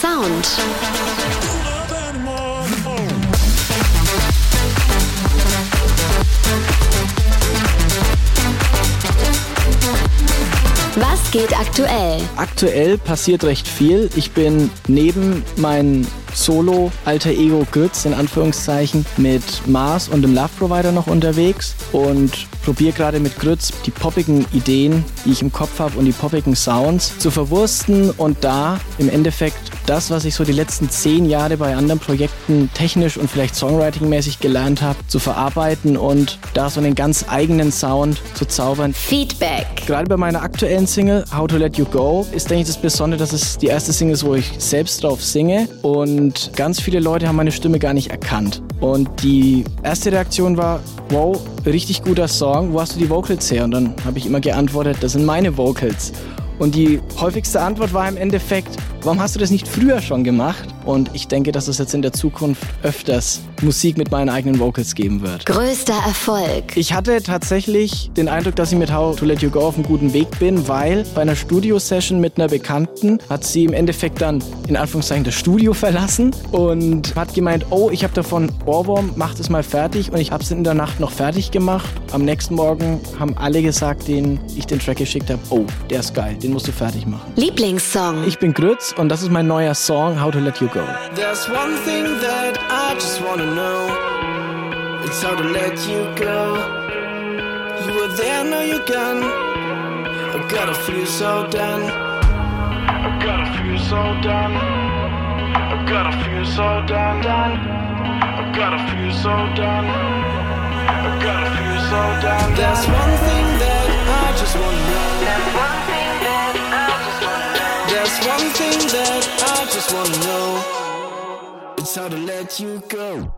Sound. Was geht aktuell? Aktuell passiert recht viel. Ich bin neben meinen Solo Alter Ego Grütz in Anführungszeichen mit Mars und dem Love Provider noch unterwegs und probiere gerade mit Grütz die poppigen Ideen, die ich im Kopf habe und die poppigen Sounds zu verwursten und da im Endeffekt das, was ich so die letzten zehn Jahre bei anderen Projekten technisch und vielleicht Songwriting-mäßig gelernt habe, zu verarbeiten und da so einen ganz eigenen Sound zu zaubern. Feedback. Gerade bei meiner aktuellen Single How to Let You Go ist, denke ich, das Besondere, dass es die erste Single ist, wo ich selbst drauf singe und ganz viele Leute haben meine Stimme gar nicht erkannt. Und die erste Reaktion war, wow, richtig guter Song, wo hast du die Vocals her? Und dann habe ich immer geantwortet, das sind meine Vocals. Und die häufigste Antwort war im Endeffekt, warum hast du das nicht früher schon gemacht? Und ich denke, dass es jetzt in der Zukunft öfters Musik mit meinen eigenen Vocals geben wird. Größter Erfolg. Ich hatte tatsächlich den Eindruck, dass ich mit How to Let You Go auf einem guten Weg bin, weil bei einer Studio-Session mit einer Bekannten hat sie im Endeffekt dann in Anführungszeichen das Studio verlassen und hat gemeint, oh, ich habe davon Ohrwurm, mach das mal fertig und ich habe es in der Nacht noch fertig gemacht. Am nächsten Morgen haben alle gesagt, denen ich den Track geschickt habe, oh, der ist geil, den musst du fertig machen. Lieblingssong. Ich bin Grütz und das ist mein neuer Song How to Let You Go. There's one thing that I just wanna know it's hard to let you go. You were there, now you're gone. I gotta feel so done. I gotta feel so done. I gotta feel so done. done. I gotta feel so done. I gotta feel so done. There's one thing that I just wanna know. There's one thing that I just wanna know. There's one thing that I just wanna know. It's hard to let you go.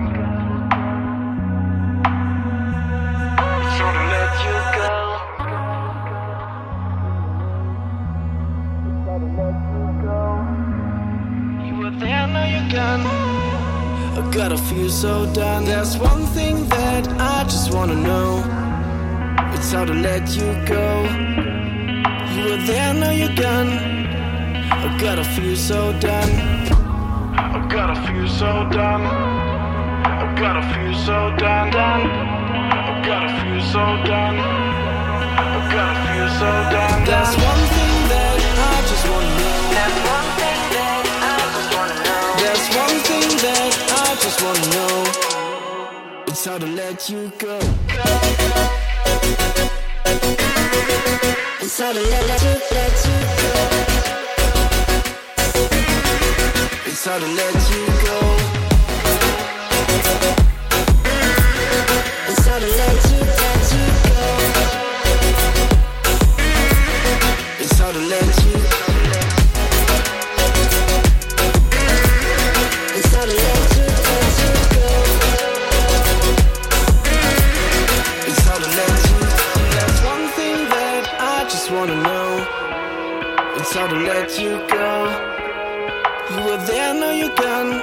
again. I gotta feel so done. There's one thing that I just wanna know. It's how to let you go. You were there, now you're gone. I gotta feel so done. I gotta feel so done. I gotta feel so done. done. I gotta feel so done. I gotta feel so done. There's one know it's hard to let you go. It's hard to let, let you, let you go. It's hard to let you go. you go. You were there, now you're gone.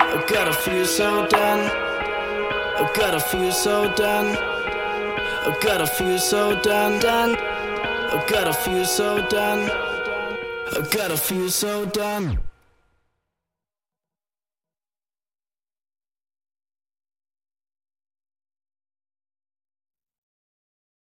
I gotta feel so done. I gotta feel so done. I gotta feel so done, done. I gotta feel so done. I gotta feel so done.